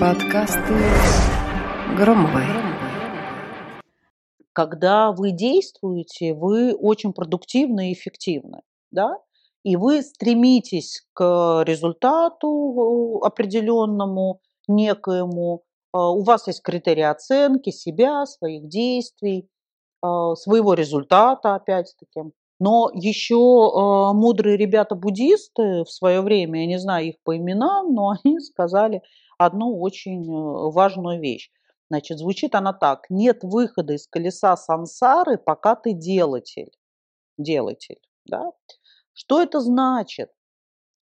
Подкасты Громовой. Когда вы действуете, вы очень продуктивны и эффективны, да? И вы стремитесь к результату определенному, некоему. А, у вас есть критерии оценки себя, своих действий, а, своего результата, опять-таки. Но еще э, мудрые ребята-буддисты в свое время, я не знаю их по именам, но они сказали одну очень э, важную вещь. Значит, звучит она так. Нет выхода из колеса сансары, пока ты делатель. Делатель, да? Что это значит?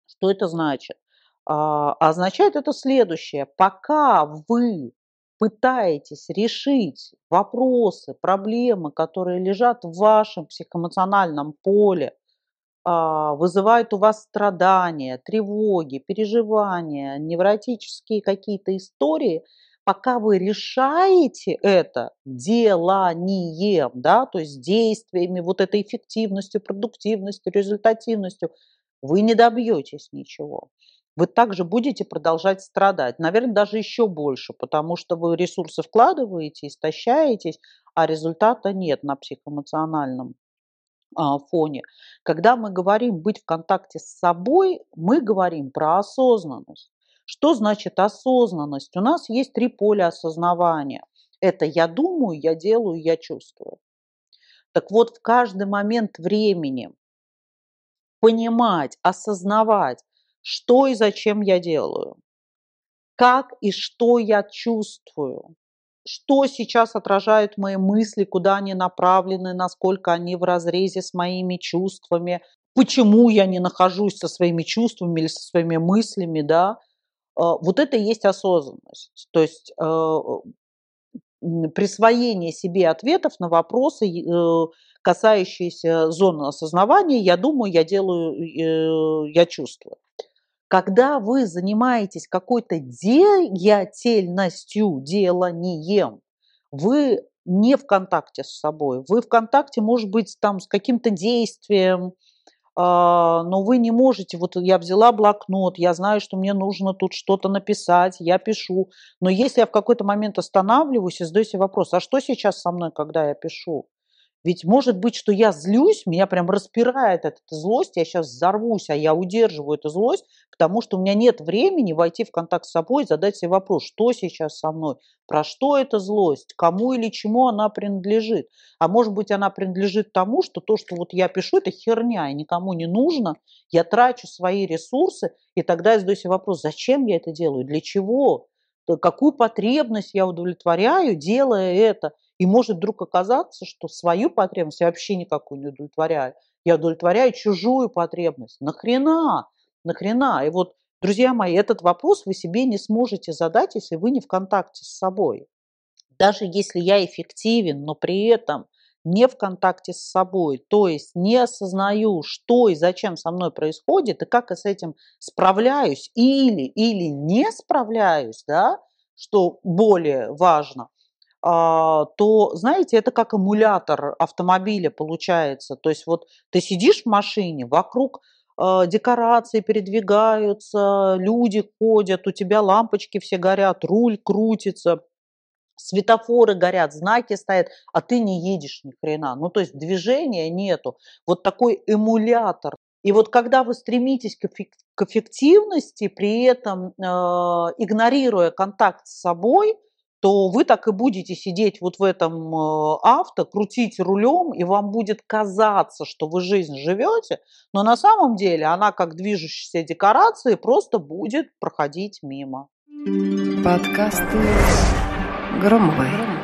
Что это значит? А, означает это следующее. Пока вы пытаетесь решить вопросы, проблемы, которые лежат в вашем психоэмоциональном поле, а, вызывают у вас страдания, тревоги, переживания, невротические какие-то истории, пока вы решаете это деланием, да, то есть действиями, вот этой эффективностью, продуктивностью, результативностью, вы не добьетесь ничего вы также будете продолжать страдать. Наверное, даже еще больше, потому что вы ресурсы вкладываете, истощаетесь, а результата нет на психоэмоциональном фоне. Когда мы говорим быть в контакте с собой, мы говорим про осознанность. Что значит осознанность? У нас есть три поля осознавания. Это я думаю, я делаю, я чувствую. Так вот, в каждый момент времени понимать, осознавать, что и зачем я делаю, как и что я чувствую, что сейчас отражают мои мысли, куда они направлены, насколько они в разрезе с моими чувствами, почему я не нахожусь со своими чувствами или со своими мыслями, да, а, вот это и есть осознанность. То есть а, присвоение себе ответов на вопросы, э, касающиеся зоны осознавания, я думаю, я делаю, э, я чувствую. Когда вы занимаетесь какой-то деятельностью, деланием, вы не в контакте с собой. Вы в контакте, может быть, там с каким-то действием, а, но вы не можете, вот я взяла блокнот, я знаю, что мне нужно тут что-то написать, я пишу, но если я в какой-то момент останавливаюсь и задаю себе вопрос, а что сейчас со мной, когда я пишу? Ведь может быть, что я злюсь, меня прям распирает эта злость, я сейчас взорвусь, а я удерживаю эту злость, потому что у меня нет времени войти в контакт с собой задать себе вопрос, что сейчас со мной, про что эта злость, кому или чему она принадлежит. А может быть, она принадлежит тому, что то, что вот я пишу, это херня, и никому не нужно, я трачу свои ресурсы, и тогда я задаю себе вопрос, зачем я это делаю, для чего, какую потребность я удовлетворяю, делая это. И может вдруг оказаться, что свою потребность я вообще никакую не удовлетворяю. Я удовлетворяю чужую потребность. Нахрена? Нахрена? И вот, друзья мои, этот вопрос вы себе не сможете задать, если вы не в контакте с собой. Даже если я эффективен, но при этом не в контакте с собой, то есть не осознаю, что и зачем со мной происходит, и как я с этим справляюсь или, или не справляюсь, да, что более важно – то, знаете, это как эмулятор автомобиля получается. То есть вот ты сидишь в машине, вокруг а, декорации передвигаются, люди ходят, у тебя лампочки все горят, руль крутится, светофоры горят, знаки стоят, а ты не едешь ни хрена. Ну, то есть движения нету. Вот такой эмулятор. И вот когда вы стремитесь к эффективности, при этом э, игнорируя контакт с собой – то вы так и будете сидеть вот в этом э, авто, крутить рулем, и вам будет казаться, что вы жизнь живете, но на самом деле она как движущаяся декорация просто будет проходить мимо. Подкасты Громовой.